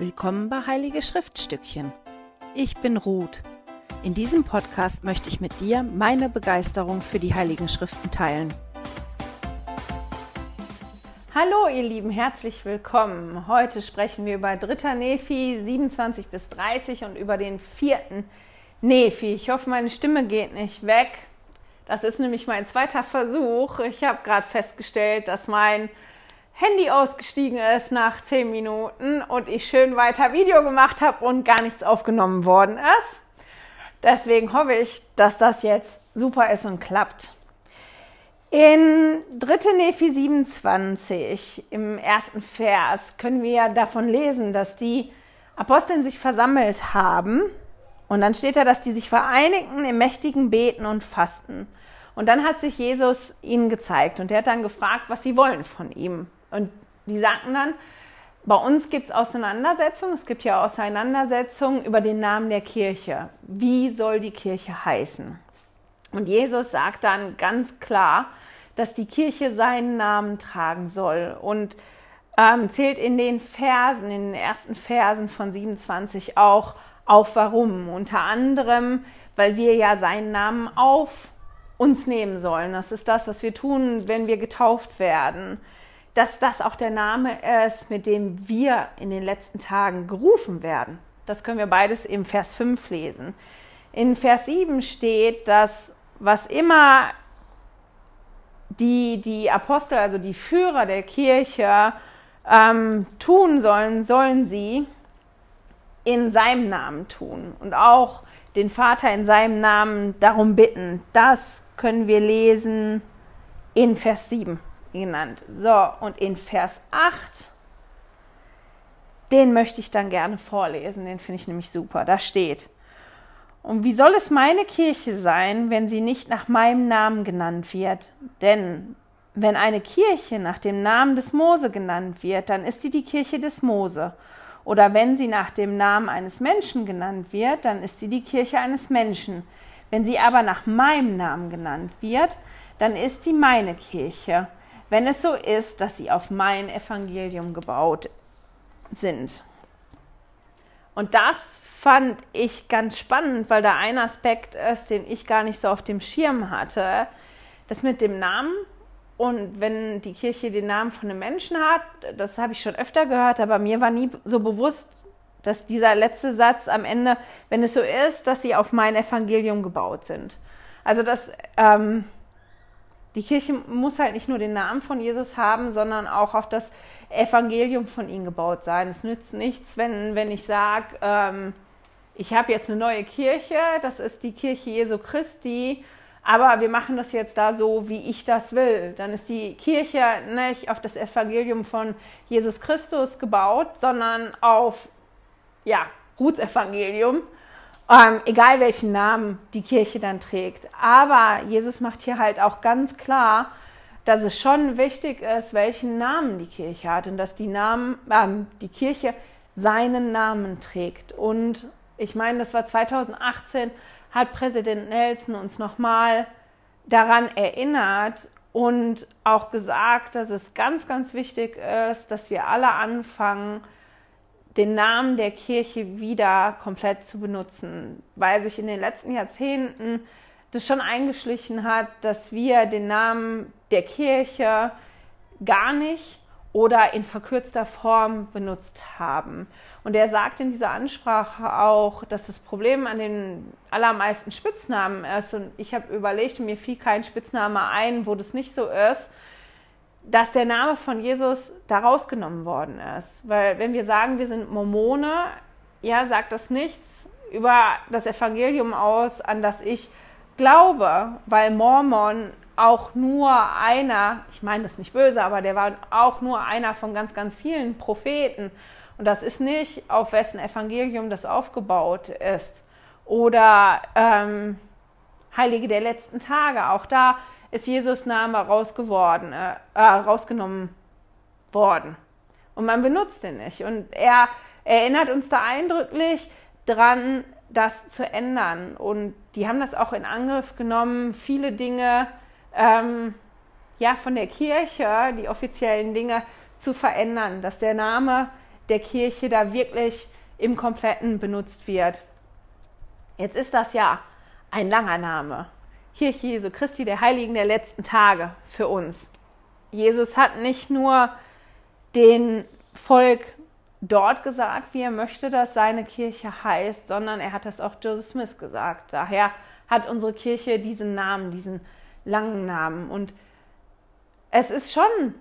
Willkommen bei Heilige Schriftstückchen. Ich bin Ruth. In diesem Podcast möchte ich mit dir meine Begeisterung für die Heiligen Schriften teilen. Hallo ihr Lieben, herzlich willkommen. Heute sprechen wir über 3. Nephi 27 bis 30 und über den vierten Nephi. Ich hoffe, meine Stimme geht nicht weg. Das ist nämlich mein zweiter Versuch. Ich habe gerade festgestellt, dass mein Handy ausgestiegen ist nach zehn Minuten und ich schön weiter Video gemacht habe und gar nichts aufgenommen worden ist. Deswegen hoffe ich, dass das jetzt super ist und klappt. In 3. Nephi 27 im ersten Vers können wir davon lesen, dass die Aposteln sich versammelt haben und dann steht da, dass die sich vereinigten im mächtigen Beten und Fasten. Und dann hat sich Jesus ihnen gezeigt und er hat dann gefragt, was sie wollen von ihm. Und die sagten dann, bei uns gibt es Auseinandersetzungen, es gibt ja Auseinandersetzungen über den Namen der Kirche. Wie soll die Kirche heißen? Und Jesus sagt dann ganz klar, dass die Kirche seinen Namen tragen soll und ähm, zählt in den Versen, in den ersten Versen von 27 auch auf warum. Unter anderem, weil wir ja seinen Namen auf uns nehmen sollen. Das ist das, was wir tun, wenn wir getauft werden dass das auch der Name ist, mit dem wir in den letzten Tagen gerufen werden. Das können wir beides im Vers 5 lesen. In Vers 7 steht, dass was immer die, die Apostel, also die Führer der Kirche, ähm, tun sollen, sollen sie in seinem Namen tun und auch den Vater in seinem Namen darum bitten. Das können wir lesen in Vers 7 genannt. So, und in Vers 8, den möchte ich dann gerne vorlesen, den finde ich nämlich super. Da steht, und wie soll es meine Kirche sein, wenn sie nicht nach meinem Namen genannt wird? Denn wenn eine Kirche nach dem Namen des Mose genannt wird, dann ist sie die Kirche des Mose. Oder wenn sie nach dem Namen eines Menschen genannt wird, dann ist sie die Kirche eines Menschen. Wenn sie aber nach meinem Namen genannt wird, dann ist sie meine Kirche wenn es so ist, dass sie auf mein Evangelium gebaut sind. Und das fand ich ganz spannend, weil da ein Aspekt ist, den ich gar nicht so auf dem Schirm hatte. Das mit dem Namen und wenn die Kirche den Namen von einem Menschen hat, das habe ich schon öfter gehört, aber mir war nie so bewusst, dass dieser letzte Satz am Ende, wenn es so ist, dass sie auf mein Evangelium gebaut sind. Also das ähm, die Kirche muss halt nicht nur den Namen von Jesus haben, sondern auch auf das Evangelium von ihm gebaut sein. Es nützt nichts, wenn, wenn ich sage, ähm, ich habe jetzt eine neue Kirche, das ist die Kirche Jesu Christi, aber wir machen das jetzt da so, wie ich das will. Dann ist die Kirche nicht auf das Evangelium von Jesus Christus gebaut, sondern auf, ja, Ruths Evangelium. Ähm, egal welchen Namen die Kirche dann trägt. Aber Jesus macht hier halt auch ganz klar, dass es schon wichtig ist, welchen Namen die Kirche hat und dass die, Namen, ähm, die Kirche seinen Namen trägt. Und ich meine, das war 2018, hat Präsident Nelson uns nochmal daran erinnert und auch gesagt, dass es ganz, ganz wichtig ist, dass wir alle anfangen, den Namen der Kirche wieder komplett zu benutzen, weil sich in den letzten Jahrzehnten das schon eingeschlichen hat, dass wir den Namen der Kirche gar nicht oder in verkürzter Form benutzt haben. Und er sagt in dieser Ansprache auch, dass das Problem an den allermeisten Spitznamen ist. Und ich habe überlegt, mir fiel kein Spitzname ein, wo das nicht so ist dass der Name von Jesus da rausgenommen worden ist. Weil wenn wir sagen, wir sind Mormone, ja, sagt das nichts über das Evangelium aus, an das ich glaube, weil Mormon auch nur einer, ich meine das nicht böse, aber der war auch nur einer von ganz, ganz vielen Propheten. Und das ist nicht, auf wessen Evangelium das aufgebaut ist. Oder ähm, Heilige der letzten Tage. Auch da ist Jesus Name rausgeworden, äh, äh, rausgenommen worden. Und man benutzt ihn nicht. Und er erinnert uns da eindrücklich dran, das zu ändern. Und die haben das auch in Angriff genommen, viele Dinge ähm, ja, von der Kirche, die offiziellen Dinge, zu verändern, dass der Name der Kirche da wirklich im Kompletten benutzt wird. Jetzt ist das ja ein langer Name. Kirche Jesu Christi, der Heiligen der letzten Tage für uns. Jesus hat nicht nur den Volk dort gesagt, wie er möchte, dass seine Kirche heißt, sondern er hat das auch Joseph Smith gesagt. Daher hat unsere Kirche diesen Namen, diesen langen Namen. Und es ist schon,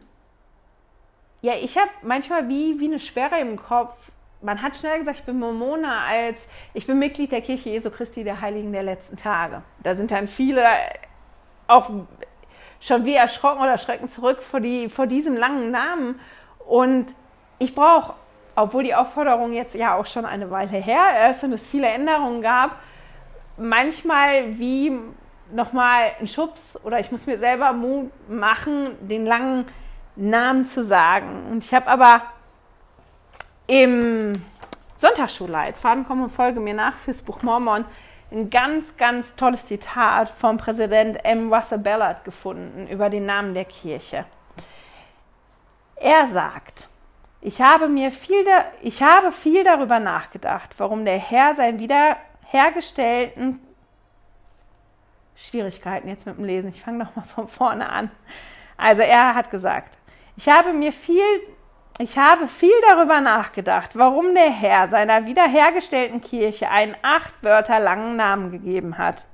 ja, ich habe manchmal wie, wie eine Sperre im Kopf. Man hat schnell gesagt, ich bin Mormone als ich bin Mitglied der Kirche Jesu Christi der Heiligen der letzten Tage. Da sind dann viele auch schon wie erschrocken oder schrecken zurück vor, die, vor diesem langen Namen. Und ich brauche, obwohl die Aufforderung jetzt ja auch schon eine Weile her ist und es viele Änderungen gab, manchmal wie nochmal einen Schubs oder ich muss mir selber Mut machen, den langen Namen zu sagen. Und ich habe aber im Sonntagsschulleitfaden, komm und folge mir nach fürs Buch Mormon, ein ganz, ganz tolles Zitat vom Präsident M. Russell Ballard gefunden über den Namen der Kirche. Er sagt, ich habe mir viel, ich habe viel darüber nachgedacht, warum der Herr seinen wiederhergestellten Schwierigkeiten jetzt mit dem Lesen. Ich fange nochmal von vorne an. Also er hat gesagt, ich habe mir viel, ich habe viel darüber nachgedacht, warum der Herr seiner wiederhergestellten Kirche einen acht Wörter langen Namen gegeben hat.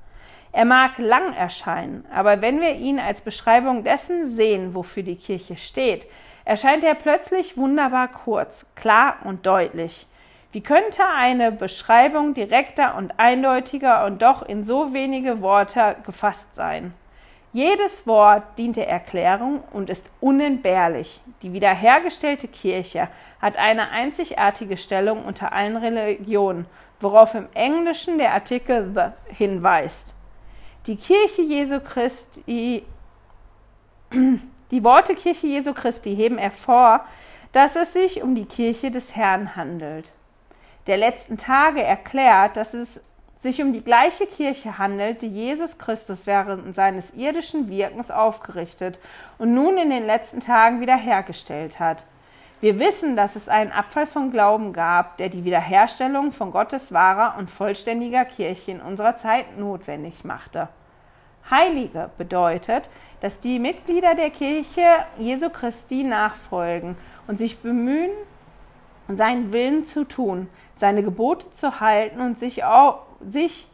Er mag lang erscheinen, aber wenn wir ihn als Beschreibung dessen sehen, wofür die Kirche steht, erscheint er plötzlich wunderbar kurz, klar und deutlich. Wie könnte eine Beschreibung direkter und eindeutiger und doch in so wenige Worte gefasst sein? Jedes Wort dient der Erklärung und ist unentbehrlich. Die wiederhergestellte Kirche hat eine einzigartige Stellung unter allen Religionen, worauf im Englischen der Artikel the hinweist. Die Kirche Jesu Christi, die Worte Kirche Jesu Christi heben hervor, dass es sich um die Kirche des Herrn handelt der letzten Tage erklärt, dass es sich um die gleiche Kirche handelt, die Jesus Christus während seines irdischen Wirkens aufgerichtet und nun in den letzten Tagen wiederhergestellt hat. Wir wissen, dass es einen Abfall von Glauben gab, der die Wiederherstellung von Gottes wahrer und vollständiger Kirche in unserer Zeit notwendig machte. Heilige bedeutet, dass die Mitglieder der Kirche Jesu Christi nachfolgen und sich bemühen, seinen Willen zu tun, seine Gebote zu halten und sich, auch, sich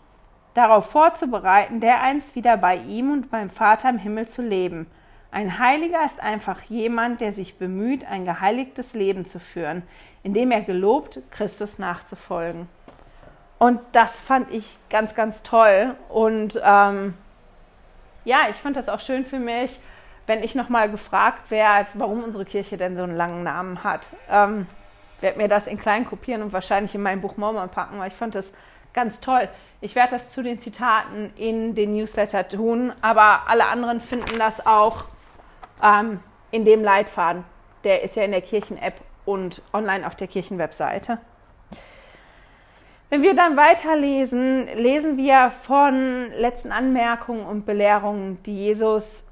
darauf vorzubereiten, dereinst wieder bei ihm und beim Vater im Himmel zu leben. Ein Heiliger ist einfach jemand, der sich bemüht, ein geheiligtes Leben zu führen, indem er gelobt, Christus nachzufolgen. Und das fand ich ganz, ganz toll. Und ähm, ja, ich fand das auch schön für mich, wenn ich nochmal gefragt werde, warum unsere Kirche denn so einen langen Namen hat. Ähm, werde mir das in klein kopieren und wahrscheinlich in mein Buch Mormon packen, weil ich fand das ganz toll. Ich werde das zu den Zitaten in den Newsletter tun, aber alle anderen finden das auch ähm, in dem Leitfaden. Der ist ja in der Kirchen-App und online auf der Kirchenwebseite. Wenn wir dann weiterlesen, lesen wir von letzten Anmerkungen und Belehrungen, die Jesus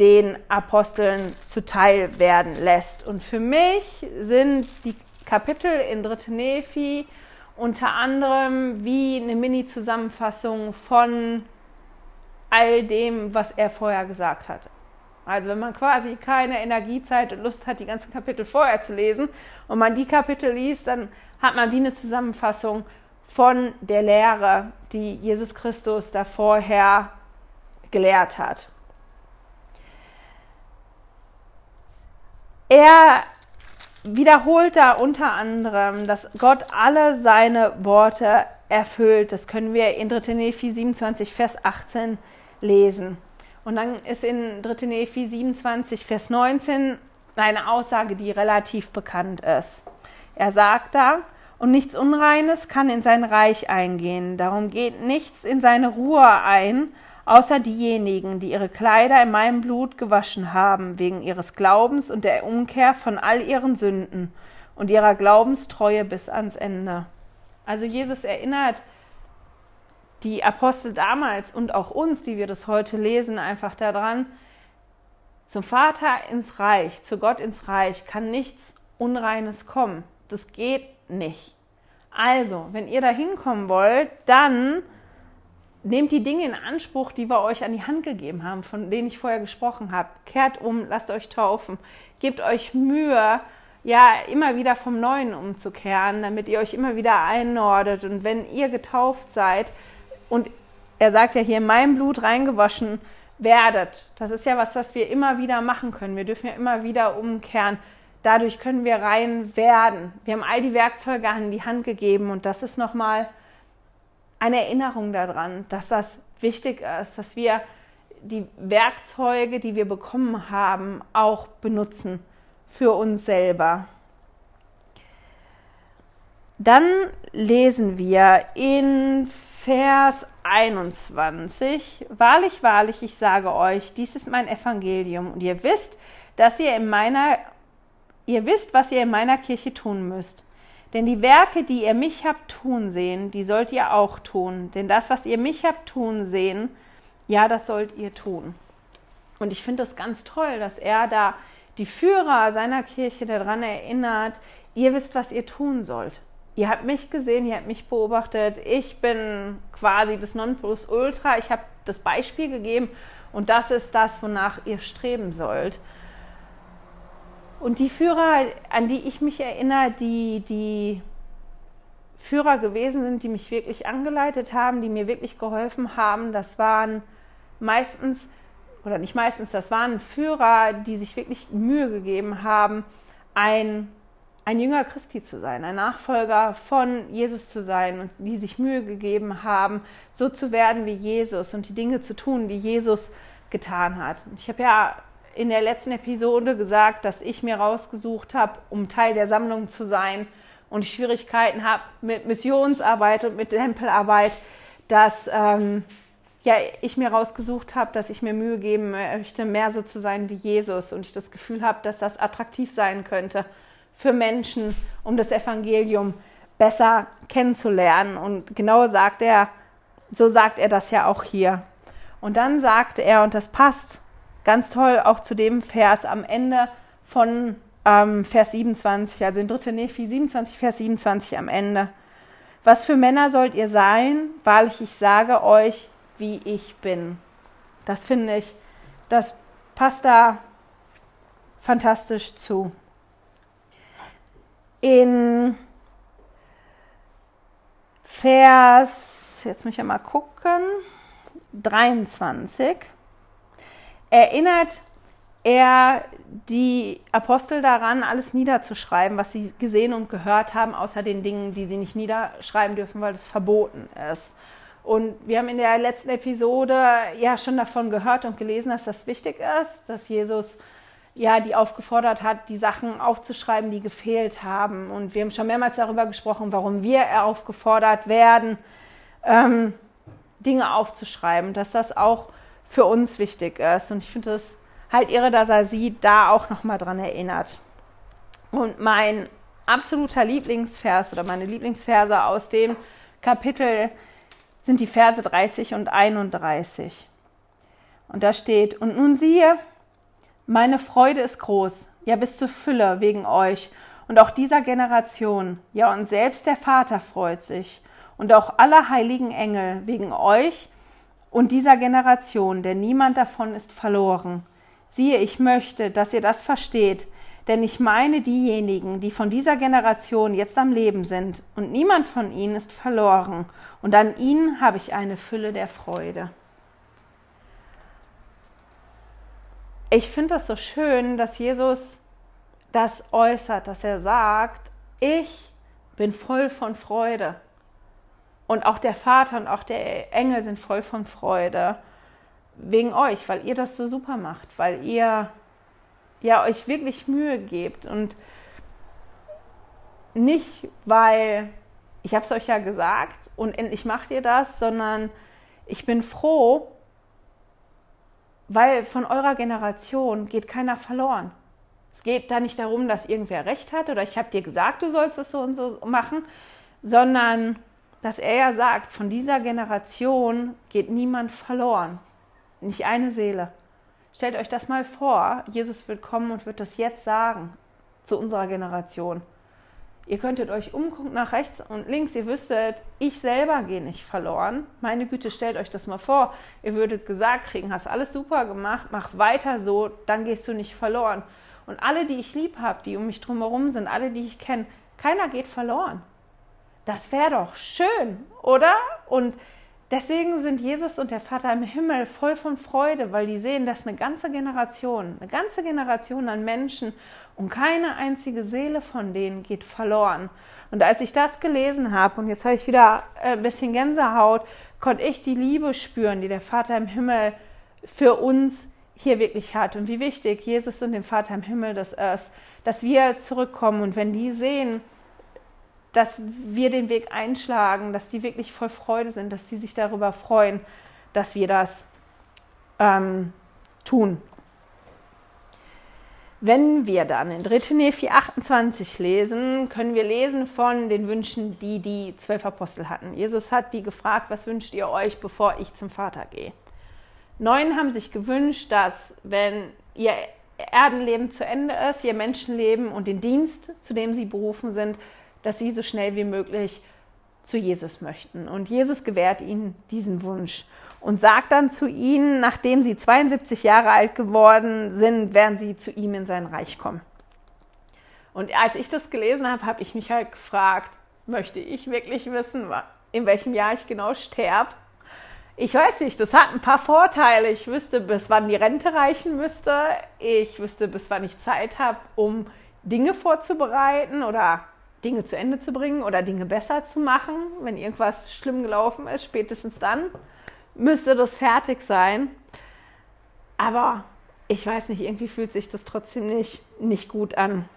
den Aposteln zuteil werden lässt. Und für mich sind die Kapitel in Dritte Nephi unter anderem wie eine Mini-Zusammenfassung von all dem, was er vorher gesagt hat. Also wenn man quasi keine Energie, Zeit und Lust hat, die ganzen Kapitel vorher zu lesen und man die Kapitel liest, dann hat man wie eine Zusammenfassung von der Lehre, die Jesus Christus da vorher gelehrt hat. Er wiederholt da unter anderem, dass Gott alle seine Worte erfüllt. Das können wir in 3. Nephi 27, Vers 18 lesen. Und dann ist in 3. Nephi 27, Vers 19 eine Aussage, die relativ bekannt ist. Er sagt da, und nichts Unreines kann in sein Reich eingehen. Darum geht nichts in seine Ruhe ein, außer diejenigen, die ihre Kleider in meinem Blut gewaschen haben, wegen ihres Glaubens und der Umkehr von all ihren Sünden und ihrer Glaubenstreue bis ans Ende. Also Jesus erinnert die Apostel damals und auch uns, die wir das heute lesen, einfach daran, zum Vater ins Reich, zu Gott ins Reich kann nichts Unreines kommen. Das geht nicht. Also, wenn ihr da hinkommen wollt, dann nehmt die Dinge in Anspruch, die wir euch an die Hand gegeben haben, von denen ich vorher gesprochen habe. Kehrt um, lasst euch taufen, gebt euch Mühe, ja, immer wieder vom Neuen umzukehren, damit ihr euch immer wieder einnordet. Und wenn ihr getauft seid und er sagt ja hier, in mein Blut reingewaschen werdet, das ist ja was, was wir immer wieder machen können. Wir dürfen ja immer wieder umkehren. Dadurch können wir rein werden. Wir haben all die Werkzeuge an die Hand gegeben und das ist nochmal eine Erinnerung daran, dass das wichtig ist, dass wir die Werkzeuge, die wir bekommen haben, auch benutzen für uns selber. Dann lesen wir in Vers 21, Wahrlich, wahrlich, ich sage euch, dies ist mein Evangelium und ihr wisst, dass ihr in meiner, ihr wisst, was ihr in meiner Kirche tun müsst. Denn die Werke, die ihr mich habt tun sehen, die sollt ihr auch tun. Denn das, was ihr mich habt tun sehen, ja, das sollt ihr tun. Und ich finde das ganz toll, dass er da die Führer seiner Kirche daran erinnert, ihr wisst, was ihr tun sollt. Ihr habt mich gesehen, ihr habt mich beobachtet. Ich bin quasi das Nonplusultra. Ich habe das Beispiel gegeben und das ist das, wonach ihr streben sollt. Und die Führer, an die ich mich erinnere, die, die Führer gewesen sind, die mich wirklich angeleitet haben, die mir wirklich geholfen haben, das waren meistens, oder nicht meistens, das waren Führer, die sich wirklich Mühe gegeben haben, ein, ein Jünger Christi zu sein, ein Nachfolger von Jesus zu sein und die sich Mühe gegeben haben, so zu werden wie Jesus und die Dinge zu tun, die Jesus getan hat. Ich habe ja in der letzten Episode gesagt, dass ich mir rausgesucht habe, um Teil der Sammlung zu sein und Schwierigkeiten habe mit Missionsarbeit und mit Tempelarbeit, dass ähm, ja, ich mir rausgesucht habe, dass ich mir Mühe geben möchte, mehr so zu sein wie Jesus und ich das Gefühl habe, dass das attraktiv sein könnte für Menschen, um das Evangelium besser kennenzulernen. Und genau sagt er, so sagt er das ja auch hier. Und dann sagt er, und das passt Ganz toll auch zu dem Vers am Ende von ähm, Vers 27, also in 3. Nephi 27, Vers 27 am Ende. Was für Männer sollt ihr sein? Wahrlich, ich sage euch, wie ich bin. Das finde ich, das passt da fantastisch zu. In Vers, jetzt muss ich ja mal gucken, 23 erinnert er die Apostel daran, alles niederzuschreiben, was sie gesehen und gehört haben, außer den Dingen, die sie nicht niederschreiben dürfen, weil es verboten ist. Und wir haben in der letzten Episode ja schon davon gehört und gelesen, dass das wichtig ist, dass Jesus ja die aufgefordert hat, die Sachen aufzuschreiben, die gefehlt haben. Und wir haben schon mehrmals darüber gesprochen, warum wir aufgefordert werden, ähm, Dinge aufzuschreiben, dass das auch für uns wichtig ist. Und ich finde es halt irre, dass er sie da auch nochmal dran erinnert. Und mein absoluter Lieblingsvers oder meine Lieblingsverse aus dem Kapitel sind die Verse 30 und 31. Und da steht, und nun siehe, meine Freude ist groß, ja bis zur Fülle wegen euch und auch dieser Generation, ja und selbst der Vater freut sich und auch alle heiligen Engel wegen euch und dieser Generation, denn niemand davon ist verloren. Siehe, ich möchte, dass ihr das versteht, denn ich meine diejenigen, die von dieser Generation jetzt am Leben sind, und niemand von ihnen ist verloren, und an ihnen habe ich eine Fülle der Freude. Ich finde das so schön, dass Jesus das äußert, dass er sagt, ich bin voll von Freude. Und auch der Vater und auch der Engel sind voll von Freude wegen euch, weil ihr das so super macht, weil ihr ja euch wirklich Mühe gebt und nicht, weil ich habe es euch ja gesagt und endlich macht ihr das, sondern ich bin froh, weil von eurer Generation geht keiner verloren. Es geht da nicht darum, dass irgendwer recht hat oder ich habe dir gesagt, du sollst es so und so machen, sondern dass er ja sagt, von dieser Generation geht niemand verloren, nicht eine Seele. Stellt euch das mal vor, Jesus wird kommen und wird das jetzt sagen zu unserer Generation. Ihr könntet euch umgucken nach rechts und links, ihr wüsstet, ich selber gehe nicht verloren. Meine Güte, stellt euch das mal vor. Ihr würdet gesagt kriegen, hast alles super gemacht, mach weiter so, dann gehst du nicht verloren. Und alle, die ich lieb habe, die um mich drumherum sind, alle, die ich kenne, keiner geht verloren. Das wäre doch schön, oder? Und deswegen sind Jesus und der Vater im Himmel voll von Freude, weil die sehen, dass eine ganze Generation, eine ganze Generation an Menschen und keine einzige Seele von denen geht verloren. Und als ich das gelesen habe, und jetzt habe ich wieder äh, ein bisschen Gänsehaut, konnte ich die Liebe spüren, die der Vater im Himmel für uns hier wirklich hat und wie wichtig Jesus und dem Vater im Himmel das ist, dass wir zurückkommen und wenn die sehen, dass wir den Weg einschlagen, dass die wirklich voll Freude sind, dass die sich darüber freuen, dass wir das ähm, tun. Wenn wir dann in 3. Nephi 28 lesen, können wir lesen von den Wünschen, die die zwölf Apostel hatten. Jesus hat die gefragt, was wünscht ihr euch, bevor ich zum Vater gehe? Neun haben sich gewünscht, dass wenn ihr Erdenleben zu Ende ist, ihr Menschenleben und den Dienst, zu dem sie berufen sind, dass sie so schnell wie möglich zu Jesus möchten. Und Jesus gewährt ihnen diesen Wunsch und sagt dann zu ihnen, nachdem sie 72 Jahre alt geworden sind, werden sie zu ihm in sein Reich kommen. Und als ich das gelesen habe, habe ich mich halt gefragt, möchte ich wirklich wissen, in welchem Jahr ich genau sterbe? Ich weiß nicht, das hat ein paar Vorteile. Ich wüsste, bis wann die Rente reichen müsste. Ich wüsste, bis wann ich Zeit habe, um Dinge vorzubereiten oder Dinge zu Ende zu bringen oder Dinge besser zu machen. Wenn irgendwas schlimm gelaufen ist, spätestens dann müsste das fertig sein. Aber ich weiß nicht, irgendwie fühlt sich das trotzdem nicht, nicht gut an.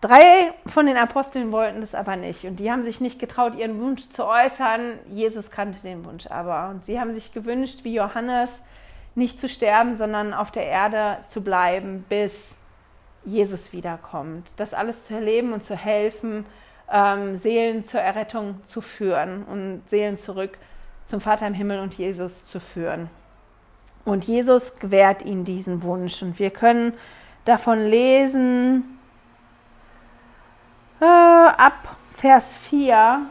Drei von den Aposteln wollten das aber nicht und die haben sich nicht getraut, ihren Wunsch zu äußern. Jesus kannte den Wunsch aber und sie haben sich gewünscht, wie Johannes, nicht zu sterben, sondern auf der Erde zu bleiben, bis Jesus wiederkommt. Das alles zu erleben und zu helfen, ähm, Seelen zur Errettung zu führen und Seelen zurück zum Vater im Himmel und Jesus zu führen. Und Jesus gewährt ihnen diesen Wunsch. Und wir können davon lesen äh, ab Vers 4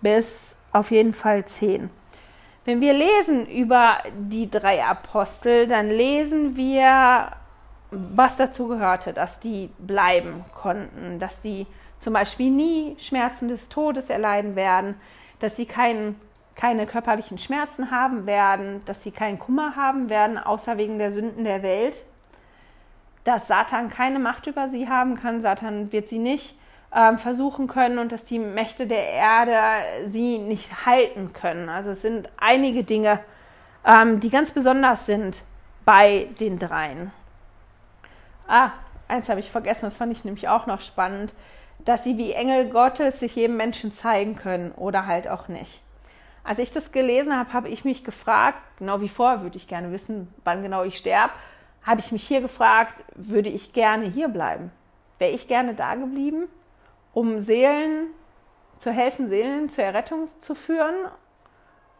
bis auf jeden Fall 10. Wenn wir lesen über die drei Apostel, dann lesen wir was dazu gehörte, dass die bleiben konnten, dass sie zum Beispiel nie Schmerzen des Todes erleiden werden, dass sie kein, keine körperlichen Schmerzen haben werden, dass sie keinen Kummer haben werden, außer wegen der Sünden der Welt, dass Satan keine Macht über sie haben kann, Satan wird sie nicht ähm, versuchen können und dass die Mächte der Erde sie nicht halten können. Also es sind einige Dinge, ähm, die ganz besonders sind bei den dreien. Ah, eins habe ich vergessen, das fand ich nämlich auch noch spannend, dass sie wie Engel Gottes sich jedem Menschen zeigen können oder halt auch nicht. Als ich das gelesen habe, habe ich mich gefragt, genau wie vorher würde ich gerne wissen, wann genau ich sterbe, habe ich mich hier gefragt, würde ich gerne hier bleiben? Wäre ich gerne da geblieben, um Seelen zu helfen, Seelen zur Errettung zu führen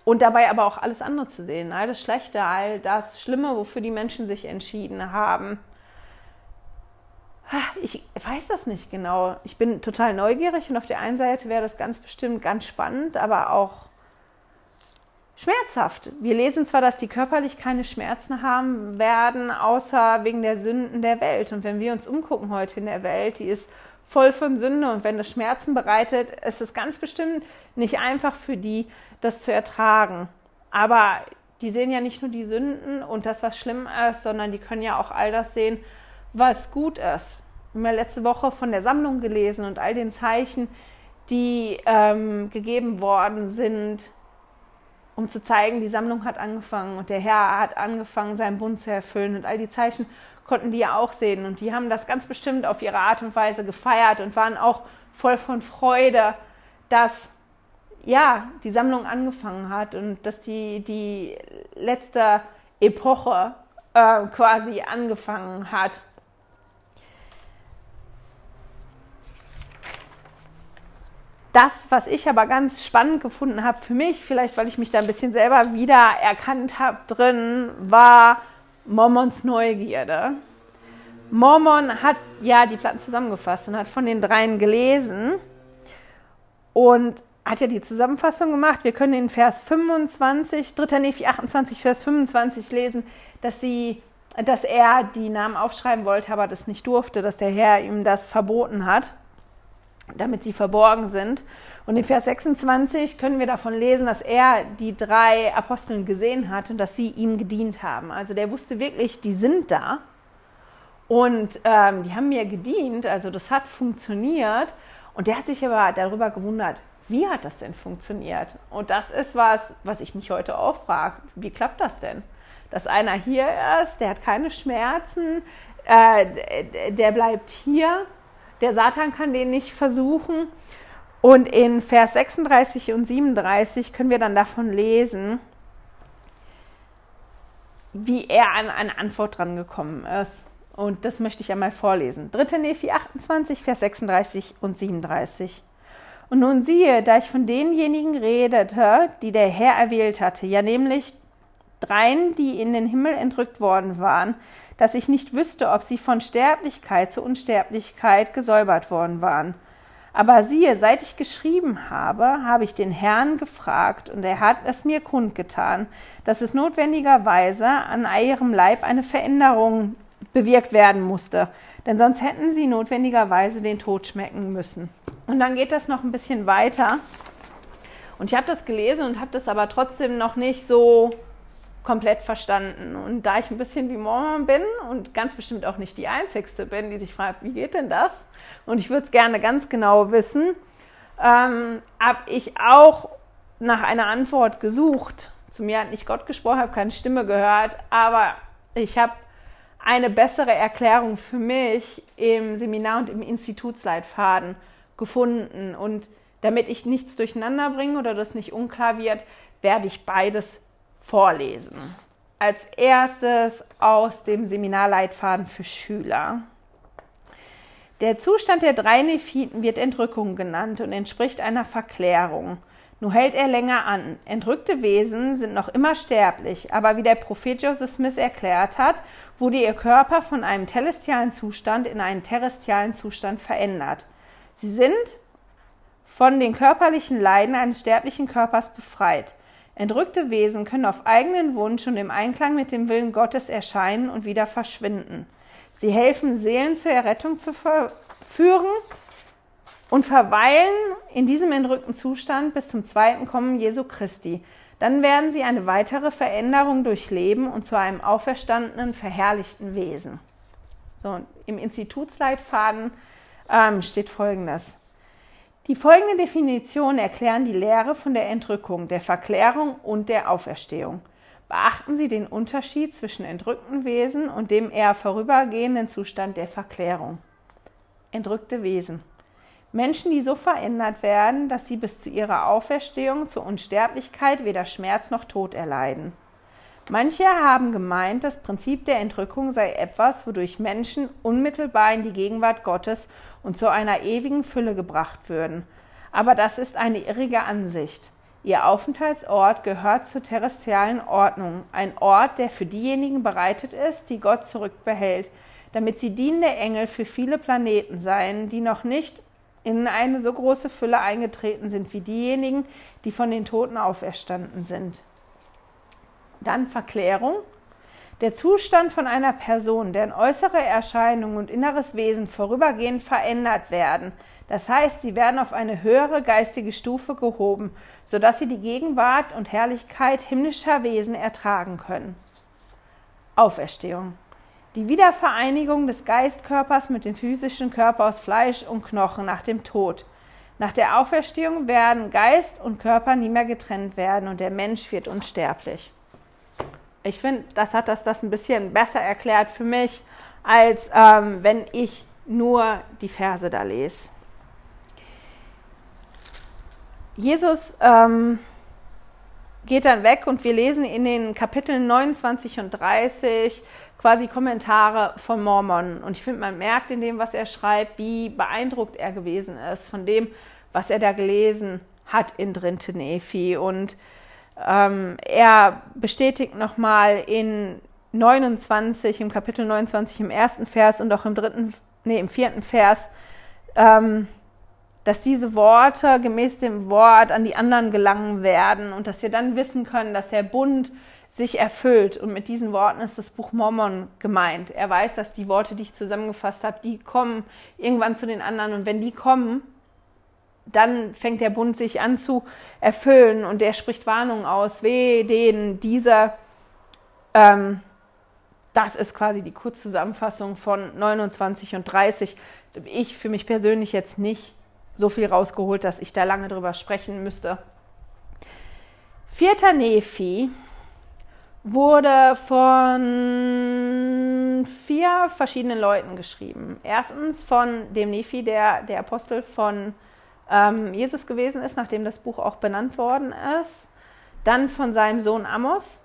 und dabei aber auch alles andere zu sehen, all das Schlechte, all das Schlimme, wofür die Menschen sich entschieden haben ich weiß das nicht genau. Ich bin total neugierig und auf der einen Seite wäre das ganz bestimmt ganz spannend, aber auch schmerzhaft. Wir lesen zwar, dass die körperlich keine Schmerzen haben werden, außer wegen der Sünden der Welt. Und wenn wir uns umgucken heute in der Welt, die ist voll von Sünde und wenn das Schmerzen bereitet, ist es ganz bestimmt nicht einfach für die, das zu ertragen. Aber die sehen ja nicht nur die Sünden und das, was schlimm ist, sondern die können ja auch all das sehen, was gut ist. Wir haben ja letzte Woche von der Sammlung gelesen und all den Zeichen, die ähm, gegeben worden sind, um zu zeigen, die Sammlung hat angefangen und der Herr hat angefangen, seinen Bund zu erfüllen. Und all die Zeichen konnten die ja auch sehen. Und die haben das ganz bestimmt auf ihre Art und Weise gefeiert und waren auch voll von Freude, dass ja, die Sammlung angefangen hat und dass die, die letzte Epoche äh, quasi angefangen hat. Das, was ich aber ganz spannend gefunden habe für mich, vielleicht weil ich mich da ein bisschen selber wieder erkannt habe drin, war Mormons Neugierde. Mormon hat ja die Platten zusammengefasst und hat von den dreien gelesen und hat ja die Zusammenfassung gemacht. Wir können in Vers 25, 3. Nephi 28, Vers 25 lesen, dass sie dass er die Namen aufschreiben wollte, aber das nicht durfte, dass der Herr ihm das verboten hat, damit sie verborgen sind. Und in Vers 26 können wir davon lesen, dass er die drei Aposteln gesehen hat und dass sie ihm gedient haben. Also der wusste wirklich, die sind da und ähm, die haben mir gedient. Also das hat funktioniert. Und der hat sich aber darüber gewundert, wie hat das denn funktioniert? Und das ist was, was ich mich heute auch frage. Wie klappt das denn? Dass einer hier ist, der hat keine Schmerzen, äh, der bleibt hier, der Satan kann den nicht versuchen und in Vers 36 und 37 können wir dann davon lesen, wie er an eine Antwort dran gekommen ist. Und das möchte ich einmal vorlesen. 3. Nephi 28, Vers 36 und 37. Und nun siehe, da ich von denjenigen redete, die der Herr erwählt hatte, ja nämlich dreien, die in den Himmel entrückt worden waren, dass ich nicht wüsste, ob sie von Sterblichkeit zu Unsterblichkeit gesäubert worden waren. Aber siehe, seit ich geschrieben habe, habe ich den Herrn gefragt, und er hat es mir kundgetan, dass es notwendigerweise an ihrem Leib eine Veränderung bewirkt werden musste, denn sonst hätten sie notwendigerweise den Tod schmecken müssen. Und dann geht das noch ein bisschen weiter. Und ich habe das gelesen und habe das aber trotzdem noch nicht so komplett verstanden. Und da ich ein bisschen wie Mormon bin und ganz bestimmt auch nicht die Einzigste bin, die sich fragt, wie geht denn das? Und ich würde es gerne ganz genau wissen, ähm, habe ich auch nach einer Antwort gesucht. Zu mir hat nicht Gott gesprochen, habe keine Stimme gehört, aber ich habe eine bessere Erklärung für mich im Seminar und im Institutsleitfaden gefunden. Und damit ich nichts durcheinander bringe oder das nicht unklar wird, werde ich beides vorlesen. Als erstes aus dem Seminarleitfaden für Schüler. Der Zustand der drei Nephiten wird Entrückung genannt und entspricht einer Verklärung. Nur hält er länger an. Entrückte Wesen sind noch immer sterblich, aber wie der Prophet Joseph Smith erklärt hat, wurde ihr Körper von einem telestialen Zustand in einen terrestrialen Zustand verändert. Sie sind von den körperlichen Leiden eines sterblichen Körpers befreit. Entrückte Wesen können auf eigenen Wunsch und im Einklang mit dem Willen Gottes erscheinen und wieder verschwinden. Sie helfen Seelen zur Errettung zu führen und verweilen in diesem entrückten Zustand bis zum zweiten Kommen Jesu Christi. Dann werden sie eine weitere Veränderung durchleben und zu einem auferstandenen, verherrlichten Wesen. So, Im Institutsleitfaden ähm, steht Folgendes. Die folgende Definition erklären die Lehre von der Entrückung, der Verklärung und der Auferstehung. Beachten Sie den Unterschied zwischen entrückten Wesen und dem eher vorübergehenden Zustand der Verklärung. Entrückte Wesen. Menschen, die so verändert werden, dass sie bis zu ihrer Auferstehung zur Unsterblichkeit weder Schmerz noch Tod erleiden. Manche haben gemeint, das Prinzip der Entrückung sei etwas, wodurch Menschen unmittelbar in die Gegenwart Gottes und zu einer ewigen Fülle gebracht würden. Aber das ist eine irrige Ansicht. Ihr Aufenthaltsort gehört zur terrestrialen Ordnung, ein Ort, der für diejenigen bereitet ist, die Gott zurückbehält, damit sie dienende Engel für viele Planeten seien, die noch nicht in eine so große Fülle eingetreten sind wie diejenigen, die von den Toten auferstanden sind. Dann Verklärung. Der Zustand von einer Person, deren äußere Erscheinung und inneres Wesen vorübergehend verändert werden. Das heißt, sie werden auf eine höhere geistige Stufe gehoben, sodass sie die Gegenwart und Herrlichkeit himmlischer Wesen ertragen können. Auferstehung. Die Wiedervereinigung des Geistkörpers mit dem physischen Körper aus Fleisch und Knochen nach dem Tod. Nach der Auferstehung werden Geist und Körper nie mehr getrennt werden und der Mensch wird unsterblich. Ich finde, das hat das, das ein bisschen besser erklärt für mich, als ähm, wenn ich nur die Verse da lese. Jesus ähm, geht dann weg und wir lesen in den Kapiteln 29 und 30 quasi Kommentare von Mormon. Und ich finde, man merkt in dem, was er schreibt, wie beeindruckt er gewesen ist von dem, was er da gelesen hat in Drintenefi. Und ähm, er bestätigt nochmal in 29, im Kapitel 29, im ersten Vers und auch im dritten, nee, im vierten Vers, ähm, dass diese Worte gemäß dem Wort an die anderen gelangen werden und dass wir dann wissen können, dass der Bund sich erfüllt. Und mit diesen Worten ist das Buch Mormon gemeint. Er weiß, dass die Worte, die ich zusammengefasst habe, die kommen irgendwann zu den anderen. Und wenn die kommen, dann fängt der Bund sich an zu erfüllen und er spricht Warnung aus. Weh, denen dieser, ähm, das ist quasi die Kurzzusammenfassung von 29 und 30. Ich für mich persönlich jetzt nicht so viel rausgeholt, dass ich da lange drüber sprechen müsste. Vierter Nephi wurde von vier verschiedenen Leuten geschrieben. Erstens von dem Nephi, der der Apostel von ähm, Jesus gewesen ist, nachdem das Buch auch benannt worden ist. Dann von seinem Sohn Amos,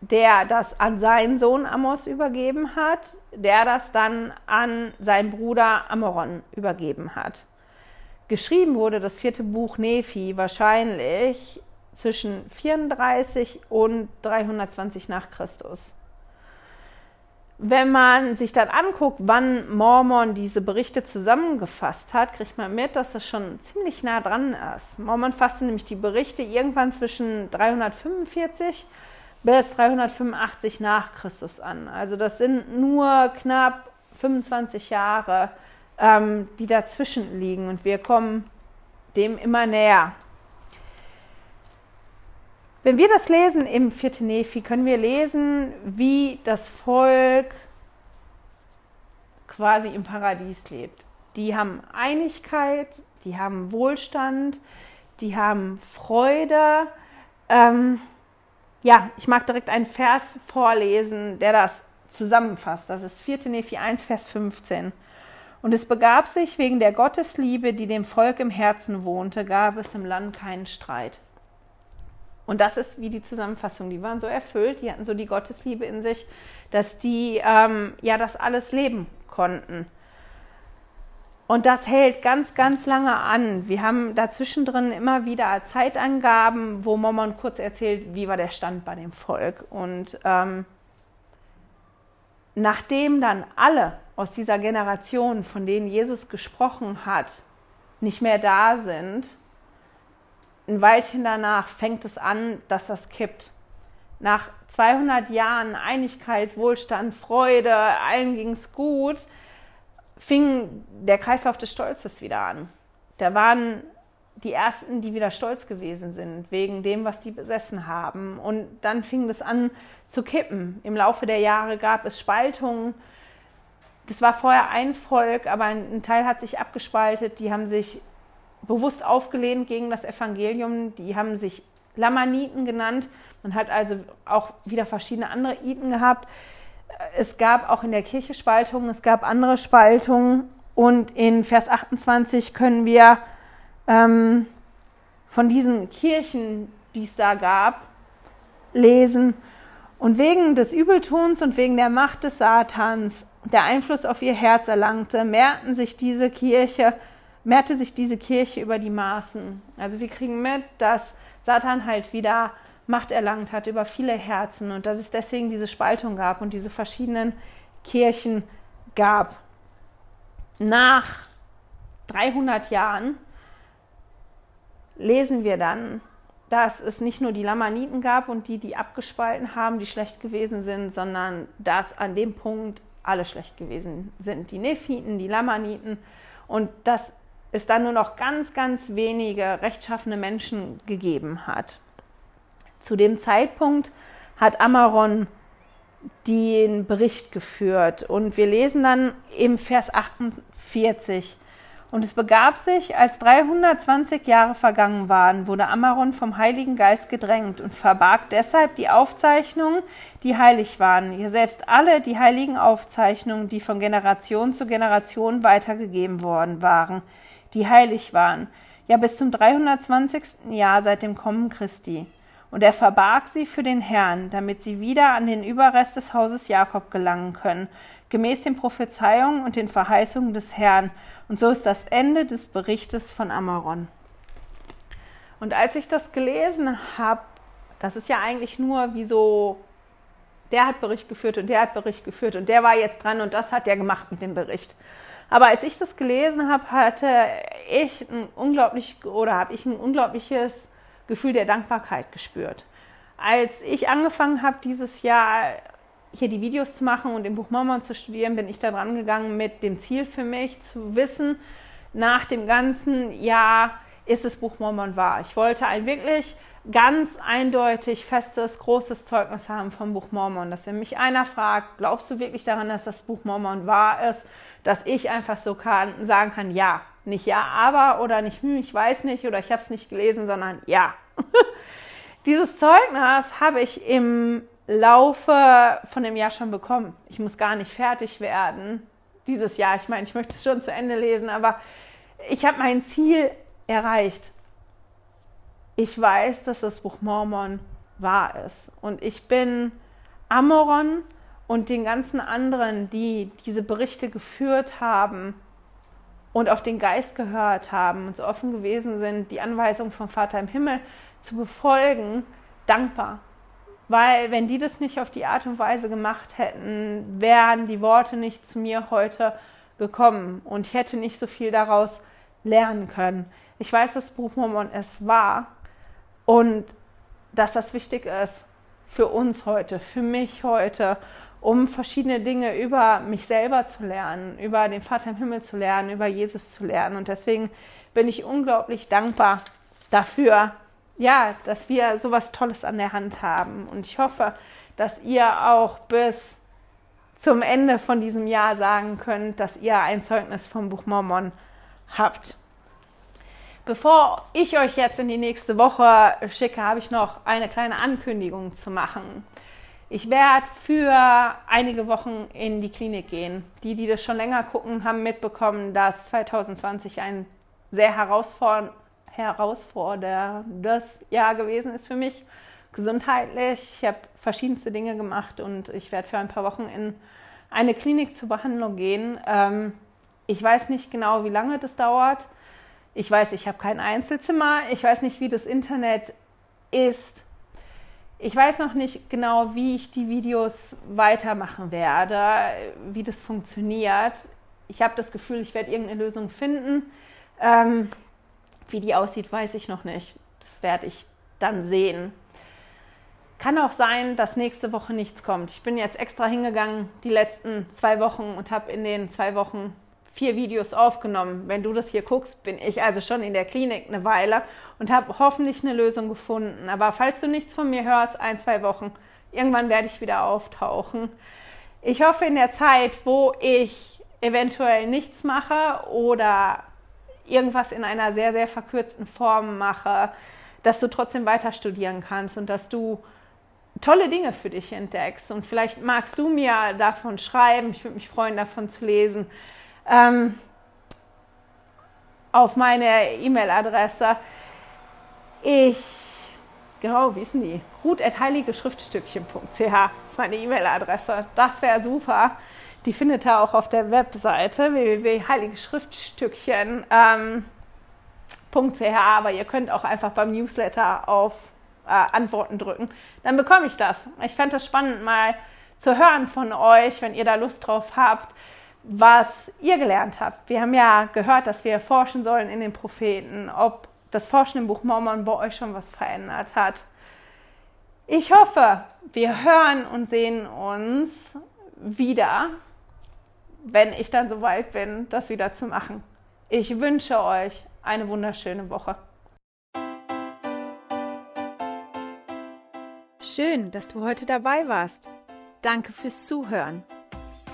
der das an seinen Sohn Amos übergeben hat, der das dann an seinen Bruder Amoron übergeben hat. Geschrieben wurde das vierte Buch Nephi wahrscheinlich zwischen 34 und 320 nach Christus. Wenn man sich dann anguckt, wann Mormon diese Berichte zusammengefasst hat, kriegt man mit, dass das schon ziemlich nah dran ist. Mormon fasste nämlich die Berichte irgendwann zwischen 345 bis 385 nach Christus an. Also das sind nur knapp 25 Jahre ähm, die dazwischen liegen und wir kommen dem immer näher. Wenn wir das lesen im 4. Nephi, können wir lesen, wie das Volk quasi im Paradies lebt. Die haben Einigkeit, die haben Wohlstand, die haben Freude. Ähm, ja, ich mag direkt einen Vers vorlesen, der das zusammenfasst. Das ist 4. Nephi 1, Vers 15. Und es begab sich, wegen der Gottesliebe, die dem Volk im Herzen wohnte, gab es im Land keinen Streit. Und das ist wie die Zusammenfassung. Die waren so erfüllt, die hatten so die Gottesliebe in sich, dass die ähm, ja das alles leben konnten. Und das hält ganz, ganz lange an. Wir haben dazwischen drin immer wieder Zeitangaben, wo Mormon kurz erzählt, wie war der Stand bei dem Volk. Und ähm, nachdem dann alle aus dieser Generation, von denen Jesus gesprochen hat, nicht mehr da sind, ein Weilchen danach fängt es an, dass das kippt. Nach 200 Jahren Einigkeit, Wohlstand, Freude, allen ging es gut, fing der Kreislauf des Stolzes wieder an. Da waren die ersten, die wieder stolz gewesen sind, wegen dem, was die besessen haben. Und dann fing das an zu kippen. Im Laufe der Jahre gab es Spaltungen. Das war vorher ein Volk, aber ein Teil hat sich abgespaltet. Die haben sich bewusst aufgelehnt gegen das Evangelium. Die haben sich Lamaniten genannt. Man hat also auch wieder verschiedene andere Iten gehabt. Es gab auch in der Kirche Spaltungen, es gab andere Spaltungen. Und in Vers 28 können wir ähm, von diesen Kirchen, die es da gab, lesen. Und wegen des Übeltons und wegen der Macht des Satans, der Einfluss auf ihr Herz erlangte, mehrten sich diese Kirche, mehrte sich diese Kirche über die Maßen. Also wir kriegen mit, dass Satan halt wieder Macht erlangt hat über viele Herzen und dass es deswegen diese Spaltung gab und diese verschiedenen Kirchen gab. Nach 300 Jahren lesen wir dann, dass es nicht nur die Lamaniten gab und die, die abgespalten haben, die schlecht gewesen sind, sondern dass an dem Punkt alle schlecht gewesen sind. Die Nephiten, die Lamaniten und dass es dann nur noch ganz, ganz wenige rechtschaffene Menschen gegeben hat. Zu dem Zeitpunkt hat Amaron den Bericht geführt. Und wir lesen dann im Vers 48, und es begab sich, als 320 Jahre vergangen waren, wurde Amaron vom Heiligen Geist gedrängt und verbarg deshalb die Aufzeichnungen, die heilig waren, ja selbst alle die heiligen Aufzeichnungen, die von Generation zu Generation weitergegeben worden waren, die heilig waren, ja bis zum 320. Jahr seit dem Kommen Christi. Und er verbarg sie für den Herrn, damit sie wieder an den Überrest des Hauses Jakob gelangen können, gemäß den Prophezeiungen und den Verheißungen des Herrn, und so ist das Ende des Berichtes von Amaron. Und als ich das gelesen habe, das ist ja eigentlich nur wie so der hat Bericht geführt und der hat Bericht geführt und der war jetzt dran und das hat der gemacht mit dem Bericht. Aber als ich das gelesen habe, hatte ich ein unglaublich oder habe ich ein unglaubliches Gefühl der Dankbarkeit gespürt. Als ich angefangen habe, dieses Jahr hier die Videos zu machen und im Buch Mormon zu studieren, bin ich da dran gegangen mit dem Ziel für mich zu wissen, nach dem ganzen Jahr ist das Buch Mormon wahr. Ich wollte ein wirklich ganz eindeutig festes, großes Zeugnis haben vom Buch Mormon, dass wenn mich einer fragt, glaubst du wirklich daran, dass das Buch Mormon wahr ist, dass ich einfach so kann, sagen kann, ja, nicht ja, aber oder nicht, hm, ich weiß nicht oder ich habe es nicht gelesen, sondern ja. Dieses Zeugnis habe ich im Laufe von dem Jahr schon bekommen. Ich muss gar nicht fertig werden dieses Jahr. Ich meine, ich möchte es schon zu Ende lesen, aber ich habe mein Ziel erreicht. Ich weiß, dass das Buch Mormon wahr ist. Und ich bin Amoron und den ganzen anderen, die diese Berichte geführt haben und auf den Geist gehört haben und so offen gewesen sind, die Anweisung vom Vater im Himmel zu befolgen, dankbar. Weil wenn die das nicht auf die Art und Weise gemacht hätten, wären die Worte nicht zu mir heute gekommen und ich hätte nicht so viel daraus lernen können. Ich weiß, dass Buch Mormon es war und dass das wichtig ist für uns heute, für mich heute um verschiedene Dinge über mich selber zu lernen, über den Vater im Himmel zu lernen, über Jesus zu lernen. Und deswegen bin ich unglaublich dankbar dafür, ja, dass wir sowas Tolles an der Hand haben. Und ich hoffe, dass ihr auch bis zum Ende von diesem Jahr sagen könnt, dass ihr ein Zeugnis vom Buch Mormon habt. Bevor ich euch jetzt in die nächste Woche schicke, habe ich noch eine kleine Ankündigung zu machen. Ich werde für einige Wochen in die Klinik gehen. Die, die das schon länger gucken, haben mitbekommen, dass 2020 ein sehr herausforderndes Jahr gewesen ist für mich, gesundheitlich. Ich habe verschiedenste Dinge gemacht und ich werde für ein paar Wochen in eine Klinik zur Behandlung gehen. Ähm, ich weiß nicht genau, wie lange das dauert. Ich weiß, ich habe kein Einzelzimmer. Ich weiß nicht, wie das Internet ist. Ich weiß noch nicht genau, wie ich die Videos weitermachen werde, wie das funktioniert. Ich habe das Gefühl, ich werde irgendeine Lösung finden. Ähm, wie die aussieht, weiß ich noch nicht. Das werde ich dann sehen. Kann auch sein, dass nächste Woche nichts kommt. Ich bin jetzt extra hingegangen die letzten zwei Wochen und habe in den zwei Wochen vier Videos aufgenommen. Wenn du das hier guckst, bin ich also schon in der Klinik eine Weile und habe hoffentlich eine Lösung gefunden. Aber falls du nichts von mir hörst, ein, zwei Wochen, irgendwann werde ich wieder auftauchen. Ich hoffe in der Zeit, wo ich eventuell nichts mache oder irgendwas in einer sehr, sehr verkürzten Form mache, dass du trotzdem weiter studieren kannst und dass du tolle Dinge für dich entdeckst. Und vielleicht magst du mir davon schreiben. Ich würde mich freuen, davon zu lesen ähm, auf meine E-Mail-Adresse. Ich, genau, wie ist denn die? ruth.heiligeschriftstückchen.ch ist meine E-Mail-Adresse. Das wäre super. Die findet ihr auch auf der Webseite www.heiligeschriftstückchen.ch. Ähm, aber ihr könnt auch einfach beim Newsletter auf äh, Antworten drücken. Dann bekomme ich das. Ich fände es spannend, mal zu hören von euch, wenn ihr da Lust drauf habt was ihr gelernt habt. Wir haben ja gehört, dass wir forschen sollen in den Propheten, ob das Forschen im Buch Mormon bei euch schon was verändert hat. Ich hoffe, wir hören und sehen uns wieder, wenn ich dann soweit bin, das wieder zu machen. Ich wünsche euch eine wunderschöne Woche. Schön, dass du heute dabei warst. Danke fürs Zuhören.